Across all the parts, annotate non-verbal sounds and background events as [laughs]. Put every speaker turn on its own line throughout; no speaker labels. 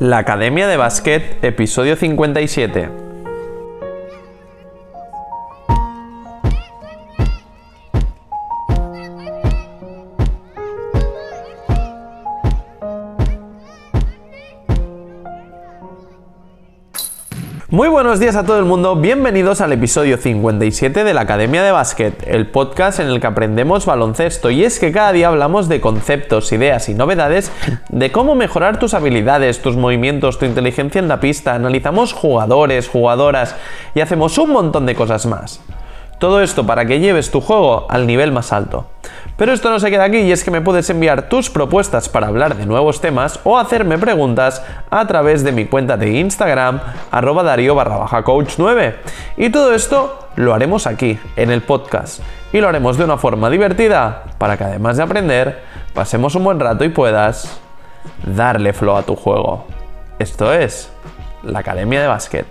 La Academia de Básquet, episodio 57. Muy buenos días a todo el mundo, bienvenidos al episodio 57 de la Academia de Básquet, el podcast en el que aprendemos baloncesto. Y es que cada día hablamos de conceptos, ideas y novedades de cómo mejorar tus habilidades, tus movimientos, tu inteligencia en la pista, analizamos jugadores, jugadoras y hacemos un montón de cosas más. Todo esto para que lleves tu juego al nivel más alto. Pero esto no se queda aquí y es que me puedes enviar tus propuestas para hablar de nuevos temas o hacerme preguntas a través de mi cuenta de Instagram, arroba darío barra baja coach 9. Y todo esto lo haremos aquí, en el podcast. Y lo haremos de una forma divertida para que además de aprender, pasemos un buen rato y puedas darle flow a tu juego. Esto es la Academia de Básquet.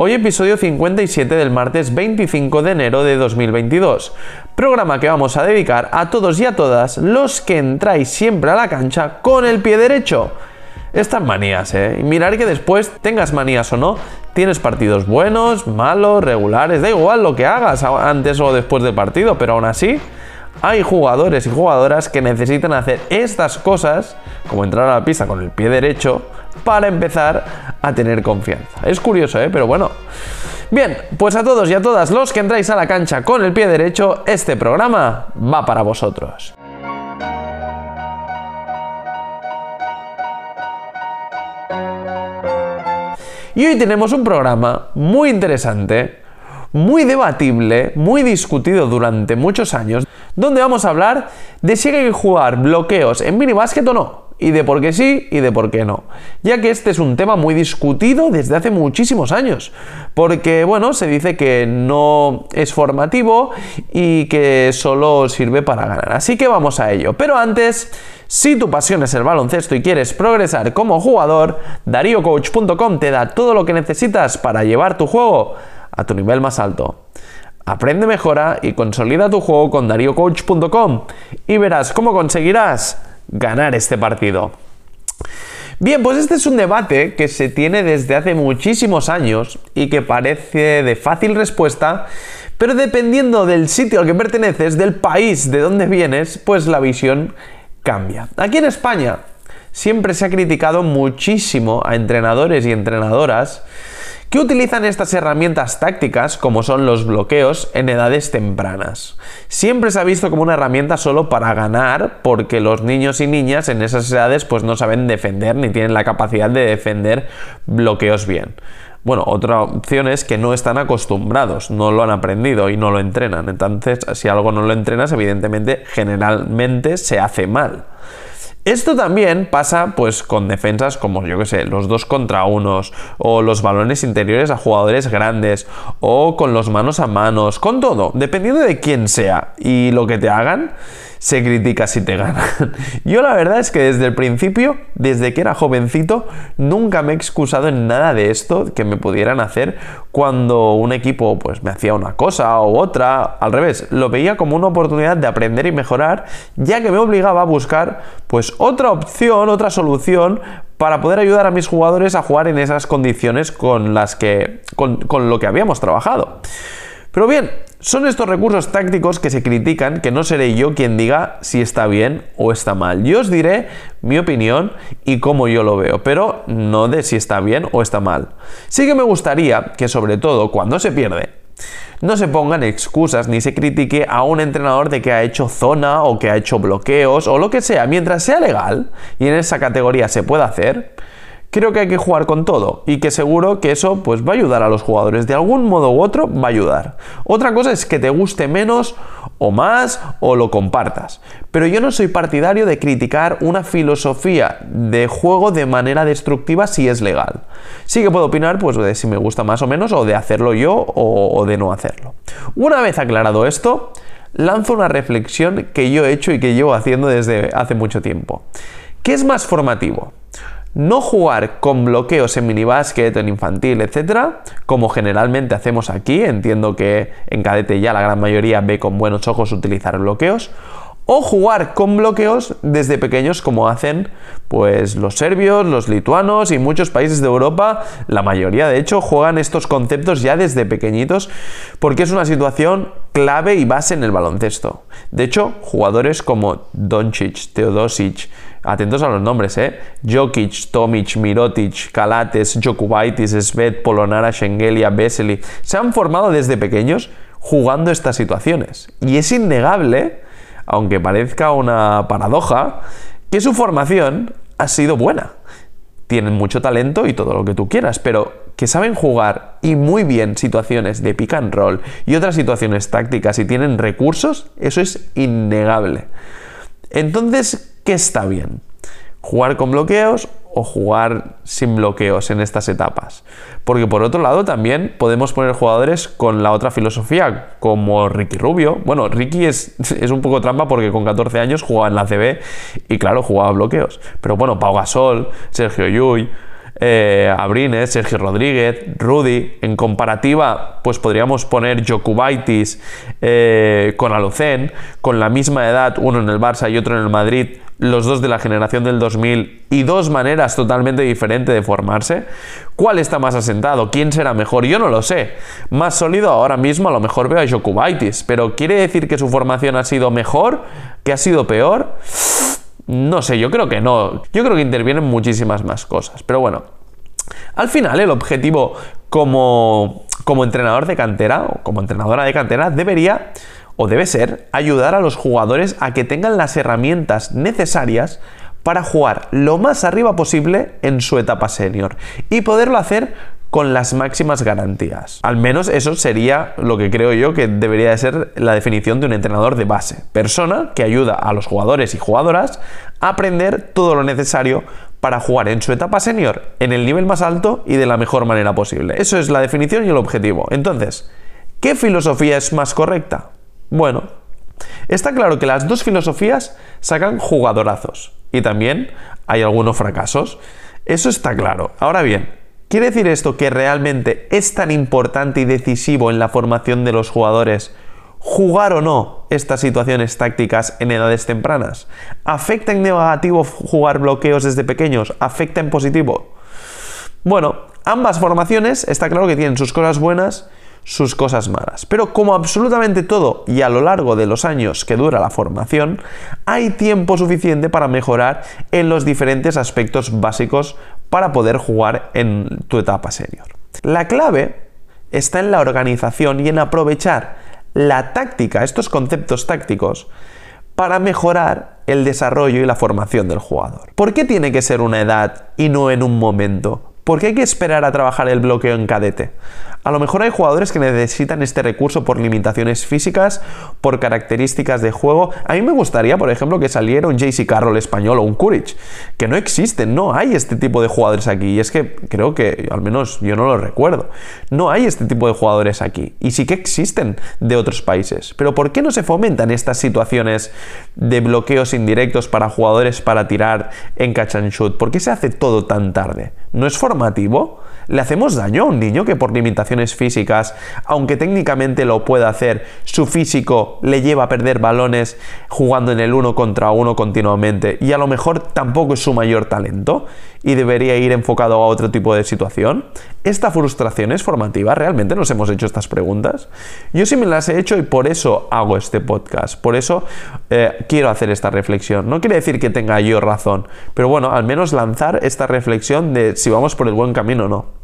Hoy episodio 57 del martes 25 de enero de 2022, programa que vamos a dedicar a todos y a todas los que entráis siempre a la cancha con el pie derecho. Estas manías, ¿eh? Y mirar que después, tengas manías o no, tienes partidos buenos, malos, regulares, da igual lo que hagas antes o después del partido, pero aún así, hay jugadores y jugadoras que necesitan hacer estas cosas, como entrar a la pista con el pie derecho, para empezar a tener confianza. Es curioso, ¿eh? Pero bueno. Bien, pues a todos y a todas los que entráis a la cancha con el pie derecho, este programa va para vosotros. Y hoy tenemos un programa muy interesante, muy debatible, muy discutido durante muchos años, donde vamos a hablar de si hay que jugar bloqueos en minibásquet o no y de por qué sí y de por qué no. Ya que este es un tema muy discutido desde hace muchísimos años. Porque, bueno, se dice que no es formativo y que solo sirve para ganar. Así que vamos a ello. Pero antes, si tu pasión es el baloncesto y quieres progresar como jugador, DarioCoach.com te da todo lo que necesitas para llevar tu juego a tu nivel más alto. Aprende, mejora y consolida tu juego con DarioCoach.com y verás cómo conseguirás ganar este partido. Bien, pues este es un debate que se tiene desde hace muchísimos años y que parece de fácil respuesta, pero dependiendo del sitio al que perteneces, del país de donde vienes, pues la visión cambia. Aquí en España siempre se ha criticado muchísimo a entrenadores y entrenadoras que utilizan estas herramientas tácticas, como son los bloqueos, en edades tempranas. Siempre se ha visto como una herramienta solo para ganar, porque los niños y niñas en esas edades pues no saben defender ni tienen la capacidad de defender bloqueos bien. Bueno, otra opción es que no están acostumbrados, no lo han aprendido y no lo entrenan. Entonces, si algo no lo entrenas, evidentemente, generalmente se hace mal. Esto también pasa pues con defensas como yo que sé, los dos contra unos o los balones interiores a jugadores grandes o con los manos a manos, con todo, dependiendo de quién sea y lo que te hagan se critica si te ganan. [laughs] Yo la verdad es que desde el principio, desde que era jovencito, nunca me he excusado en nada de esto que me pudieran hacer cuando un equipo pues me hacía una cosa u otra, al revés, lo veía como una oportunidad de aprender y mejorar, ya que me obligaba a buscar pues otra opción, otra solución para poder ayudar a mis jugadores a jugar en esas condiciones con las que con, con lo que habíamos trabajado. Pero bien, son estos recursos tácticos que se critican que no seré yo quien diga si está bien o está mal. Yo os diré mi opinión y cómo yo lo veo, pero no de si está bien o está mal. Sí que me gustaría que sobre todo cuando se pierde, no se pongan excusas ni se critique a un entrenador de que ha hecho zona o que ha hecho bloqueos o lo que sea. Mientras sea legal y en esa categoría se pueda hacer, creo que hay que jugar con todo y que seguro que eso pues va a ayudar a los jugadores de algún modo u otro va a ayudar. Otra cosa es que te guste menos o más o lo compartas. Pero yo no soy partidario de criticar una filosofía de juego de manera destructiva si es legal. Sí que puedo opinar pues de si me gusta más o menos o de hacerlo yo o, o de no hacerlo. Una vez aclarado esto, lanzo una reflexión que yo he hecho y que llevo haciendo desde hace mucho tiempo. ¿Qué es más formativo? No jugar con bloqueos en minibásquet, en infantil, etcétera, como generalmente hacemos aquí. Entiendo que en cadete ya la gran mayoría ve con buenos ojos utilizar bloqueos. O jugar con bloqueos desde pequeños como hacen pues los serbios, los lituanos y muchos países de Europa, la mayoría de hecho juegan estos conceptos ya desde pequeñitos porque es una situación clave y base en el baloncesto. De hecho, jugadores como Doncic, Teodosic, atentos a los nombres, ¿eh? Jokic, Tomic, Mirotic, Kalates, Jokubaitis, Svet, Polonara, Shengelia, Vesely, se han formado desde pequeños jugando estas situaciones. Y es innegable aunque parezca una paradoja, que su formación ha sido buena. Tienen mucho talento y todo lo que tú quieras, pero que saben jugar y muy bien situaciones de pick and roll y otras situaciones tácticas y tienen recursos, eso es innegable. Entonces, ¿qué está bien? ¿Jugar con bloqueos o jugar sin bloqueos en estas etapas. Porque por otro lado también podemos poner jugadores con la otra filosofía, como Ricky Rubio. Bueno, Ricky es, [laughs] es un poco trampa porque con 14 años jugaba en la CB y claro, jugaba bloqueos. Pero bueno, Pau Gasol, Sergio Llull, eh, Abrines, Sergio Rodríguez, Rudy. En comparativa, pues podríamos poner Jokubaitis eh, con Alucén, con la misma edad, uno en el Barça y otro en el Madrid, los dos de la generación del 2000 y dos maneras totalmente diferentes de formarse. ¿Cuál está más asentado? ¿Quién será mejor? Yo no lo sé. Más sólido ahora mismo a lo mejor veo a Jokubaitis, pero ¿quiere decir que su formación ha sido mejor? ¿Que ha sido peor? No sé, yo creo que no. Yo creo que intervienen muchísimas más cosas. Pero bueno, al final el objetivo como, como entrenador de cantera o como entrenadora de cantera debería o debe ser ayudar a los jugadores a que tengan las herramientas necesarias para jugar lo más arriba posible en su etapa senior y poderlo hacer con las máximas garantías. Al menos eso sería lo que creo yo que debería de ser la definición de un entrenador de base. Persona que ayuda a los jugadores y jugadoras a aprender todo lo necesario para jugar en su etapa senior en el nivel más alto y de la mejor manera posible. Eso es la definición y el objetivo. Entonces, ¿qué filosofía es más correcta? Bueno, está claro que las dos filosofías sacan jugadorazos y también hay algunos fracasos. Eso está claro. Ahora bien, ¿Quiere decir esto que realmente es tan importante y decisivo en la formación de los jugadores jugar o no estas situaciones tácticas en edades tempranas? ¿Afecta en negativo jugar bloqueos desde pequeños? ¿Afecta en positivo? Bueno, ambas formaciones está claro que tienen sus cosas buenas sus cosas malas. Pero como absolutamente todo y a lo largo de los años que dura la formación, hay tiempo suficiente para mejorar en los diferentes aspectos básicos para poder jugar en tu etapa senior. La clave está en la organización y en aprovechar la táctica, estos conceptos tácticos, para mejorar el desarrollo y la formación del jugador. ¿Por qué tiene que ser una edad y no en un momento? ¿Por qué hay que esperar a trabajar el bloqueo en cadete? A lo mejor hay jugadores que necesitan este recurso por limitaciones físicas, por características de juego. A mí me gustaría, por ejemplo, que saliera un JC Carroll español o un Courage, que no existen, no hay este tipo de jugadores aquí. Y es que creo que, al menos yo no lo recuerdo, no hay este tipo de jugadores aquí. Y sí que existen de otros países. Pero ¿por qué no se fomentan estas situaciones de bloqueos indirectos para jugadores para tirar en catch and shoot? ¿Por qué se hace todo tan tarde? ¿No es formativo? ¿Le hacemos daño a un niño que por limitaciones físicas, aunque técnicamente lo pueda hacer, su físico le lleva a perder balones jugando en el uno contra uno continuamente y a lo mejor tampoco es su mayor talento y debería ir enfocado a otro tipo de situación? ¿Esta frustración es formativa? ¿Realmente nos hemos hecho estas preguntas? Yo sí me las he hecho y por eso hago este podcast, por eso eh, quiero hacer esta reflexión. No quiere decir que tenga yo razón, pero bueno, al menos lanzar esta reflexión de si vamos por el buen camino o no.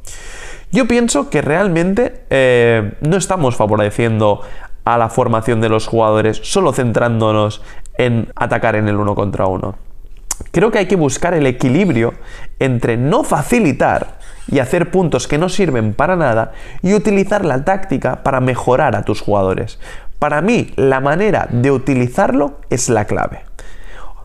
Yo pienso que realmente eh, no estamos favoreciendo a la formación de los jugadores solo centrándonos en atacar en el uno contra uno. Creo que hay que buscar el equilibrio entre no facilitar y hacer puntos que no sirven para nada y utilizar la táctica para mejorar a tus jugadores. Para mí, la manera de utilizarlo es la clave.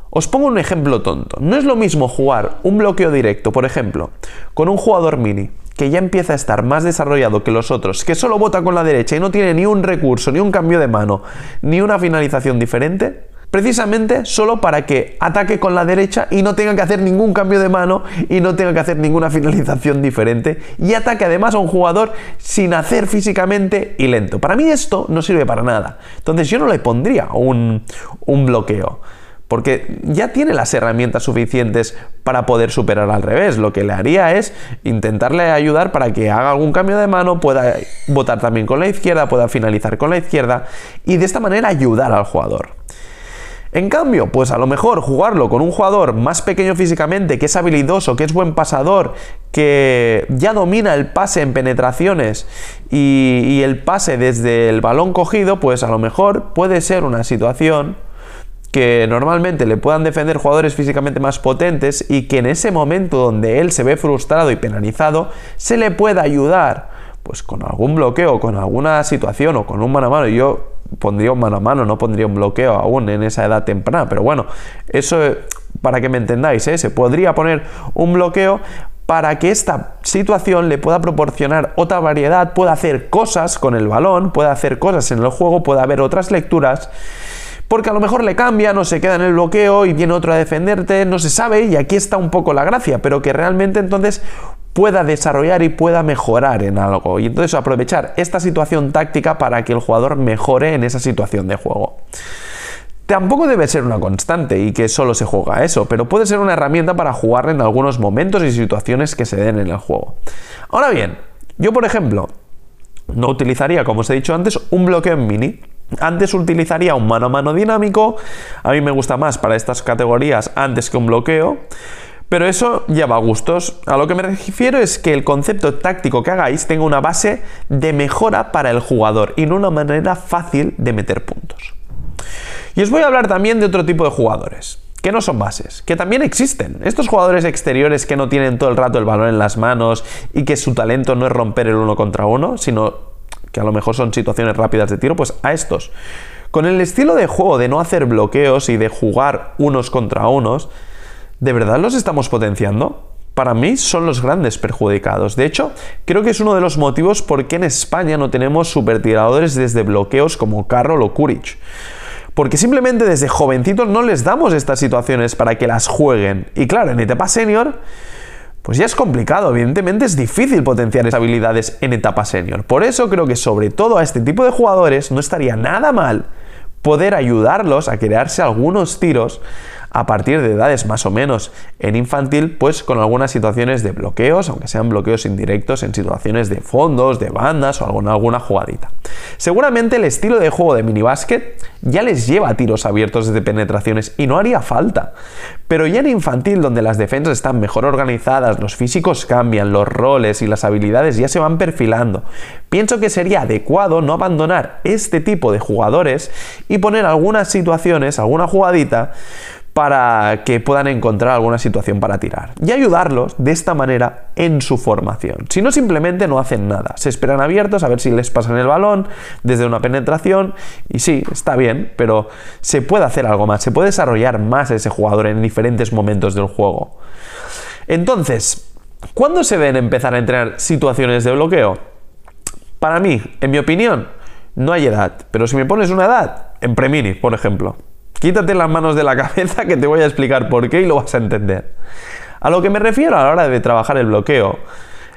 Os pongo un ejemplo tonto. No es lo mismo jugar un bloqueo directo, por ejemplo, con un jugador mini que ya empieza a estar más desarrollado que los otros, que solo vota con la derecha y no tiene ni un recurso, ni un cambio de mano, ni una finalización diferente, precisamente solo para que ataque con la derecha y no tenga que hacer ningún cambio de mano y no tenga que hacer ninguna [laughs] finalización diferente y ataque además a un jugador sin hacer físicamente y lento. Para mí esto no sirve para nada. Entonces yo no le pondría un, un bloqueo porque ya tiene las herramientas suficientes para poder superar al revés. Lo que le haría es intentarle ayudar para que haga algún cambio de mano, pueda votar también con la izquierda, pueda finalizar con la izquierda y de esta manera ayudar al jugador. En cambio, pues a lo mejor jugarlo con un jugador más pequeño físicamente, que es habilidoso, que es buen pasador, que ya domina el pase en penetraciones y, y el pase desde el balón cogido, pues a lo mejor puede ser una situación que normalmente le puedan defender jugadores físicamente más potentes y que en ese momento donde él se ve frustrado y penalizado, se le pueda ayudar pues con algún bloqueo, con alguna situación o con un mano a mano. Yo pondría un mano a mano, no pondría un bloqueo aún en esa edad temprana, pero bueno, eso para que me entendáis, ¿eh? se podría poner un bloqueo para que esta situación le pueda proporcionar otra variedad, pueda hacer cosas con el balón, pueda hacer cosas en el juego, pueda haber otras lecturas porque a lo mejor le cambia, no se queda en el bloqueo y viene otro a defenderte, no se sabe, y aquí está un poco la gracia, pero que realmente entonces pueda desarrollar y pueda mejorar en algo. Y entonces aprovechar esta situación táctica para que el jugador mejore en esa situación de juego. Tampoco debe ser una constante y que solo se juega eso, pero puede ser una herramienta para jugar en algunos momentos y situaciones que se den en el juego. Ahora bien, yo por ejemplo, no utilizaría, como os he dicho antes, un bloqueo en mini. Antes utilizaría un mano a mano dinámico, a mí me gusta más para estas categorías antes que un bloqueo, pero eso lleva a gustos. A lo que me refiero es que el concepto táctico que hagáis tenga una base de mejora para el jugador y no una manera fácil de meter puntos. Y os voy a hablar también de otro tipo de jugadores, que no son bases, que también existen. Estos jugadores exteriores que no tienen todo el rato el balón en las manos y que su talento no es romper el uno contra uno, sino que a lo mejor son situaciones rápidas de tiro, pues a estos. Con el estilo de juego de no hacer bloqueos y de jugar unos contra unos, ¿de verdad los estamos potenciando? Para mí son los grandes perjudicados. De hecho, creo que es uno de los motivos por qué en España no tenemos supertiradores desde bloqueos como Carroll o Kuric. Porque simplemente desde jovencitos no les damos estas situaciones para que las jueguen. Y claro, en etapa senior pues ya es complicado, evidentemente es difícil potenciar esas habilidades en etapa senior. Por eso creo que sobre todo a este tipo de jugadores no estaría nada mal poder ayudarlos a crearse algunos tiros a partir de edades más o menos en infantil, pues con algunas situaciones de bloqueos, aunque sean bloqueos indirectos en situaciones de fondos, de bandas o alguna, alguna jugadita. Seguramente el estilo de juego de minibásquet ya les lleva a tiros abiertos desde penetraciones y no haría falta. Pero ya en infantil, donde las defensas están mejor organizadas, los físicos cambian, los roles y las habilidades ya se van perfilando, pienso que sería adecuado no abandonar este tipo de jugadores y poner algunas situaciones, alguna jugadita, para que puedan encontrar alguna situación para tirar y ayudarlos de esta manera en su formación. Si no, simplemente no hacen nada. Se esperan abiertos a ver si les pasan el balón desde una penetración y sí, está bien, pero se puede hacer algo más, se puede desarrollar más ese jugador en diferentes momentos del juego. Entonces, ¿cuándo se deben empezar a entrenar situaciones de bloqueo? Para mí, en mi opinión, no hay edad, pero si me pones una edad, en Premini, por ejemplo. Quítate las manos de la cabeza que te voy a explicar por qué y lo vas a entender. A lo que me refiero a la hora de trabajar el bloqueo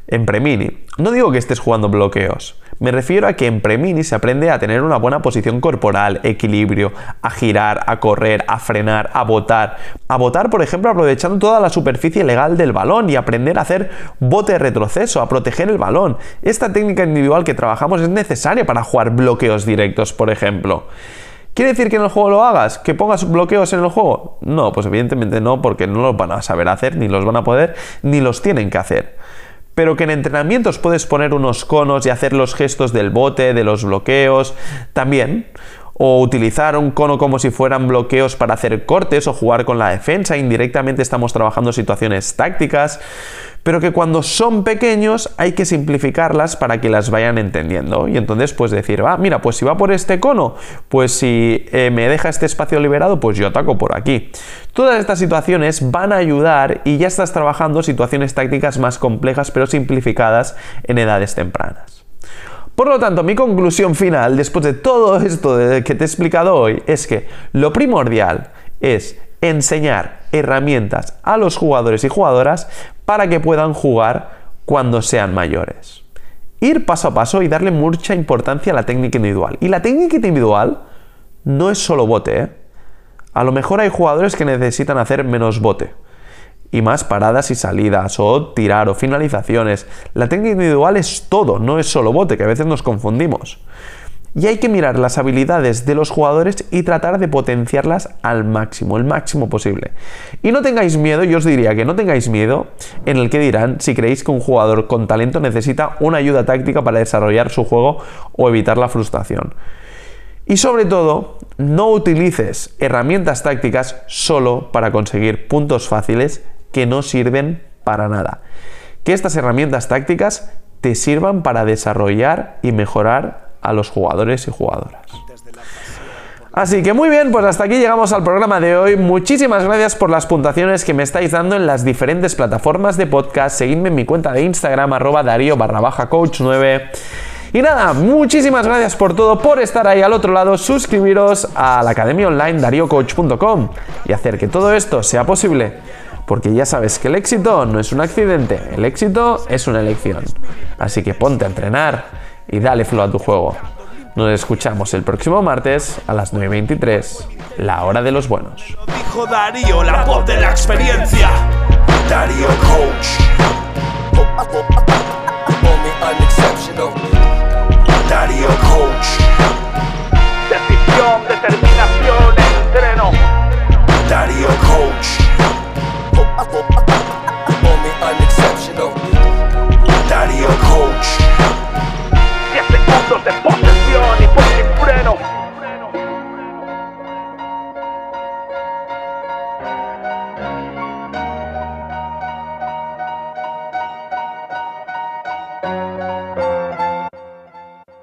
en Premini, no digo que estés jugando bloqueos, me refiero a que en Premini se aprende a tener una buena posición corporal, equilibrio, a girar, a correr, a frenar, a botar. A botar, por ejemplo, aprovechando toda la superficie legal del balón y aprender a hacer bote retroceso, a proteger el balón. Esta técnica individual que trabajamos es necesaria para jugar bloqueos directos, por ejemplo. ¿Quiere decir que en el juego lo hagas? ¿Que pongas bloqueos en el juego? No, pues evidentemente no, porque no los van a saber hacer, ni los van a poder, ni los tienen que hacer. Pero que en entrenamientos puedes poner unos conos y hacer los gestos del bote, de los bloqueos, también. O utilizar un cono como si fueran bloqueos para hacer cortes o jugar con la defensa. Indirectamente estamos trabajando situaciones tácticas pero que cuando son pequeños hay que simplificarlas para que las vayan entendiendo. Y entonces, pues decir, va, mira, pues si va por este cono, pues si eh, me deja este espacio liberado, pues yo ataco por aquí. Todas estas situaciones van a ayudar y ya estás trabajando situaciones tácticas más complejas, pero simplificadas en edades tempranas. Por lo tanto, mi conclusión final, después de todo esto que te he explicado hoy, es que lo primordial es enseñar herramientas a los jugadores y jugadoras para que puedan jugar cuando sean mayores. Ir paso a paso y darle mucha importancia a la técnica individual. Y la técnica individual no es solo bote, ¿eh? A lo mejor hay jugadores que necesitan hacer menos bote y más paradas y salidas o tirar o finalizaciones. La técnica individual es todo, no es solo bote, que a veces nos confundimos. Y hay que mirar las habilidades de los jugadores y tratar de potenciarlas al máximo, el máximo posible. Y no tengáis miedo, yo os diría que no tengáis miedo en el que dirán si creéis que un jugador con talento necesita una ayuda táctica para desarrollar su juego o evitar la frustración. Y sobre todo, no utilices herramientas tácticas solo para conseguir puntos fáciles que no sirven para nada. Que estas herramientas tácticas te sirvan para desarrollar y mejorar a los jugadores y jugadoras. Así que muy bien, pues hasta aquí llegamos al programa de hoy. Muchísimas gracias por las puntuaciones que me estáis dando en las diferentes plataformas de podcast. Seguidme en mi cuenta de Instagram, arroba darío barra baja coach 9. Y nada, muchísimas gracias por todo, por estar ahí al otro lado, suscribiros a la academia online dariocoach.com y hacer que todo esto sea posible. Porque ya sabes que el éxito no es un accidente, el éxito es una elección. Así que ponte a entrenar y dale flow a tu juego. Nos escuchamos el próximo martes a las 9.23, la hora de los buenos.
Darío, la voz de la experiencia. Darío Coach.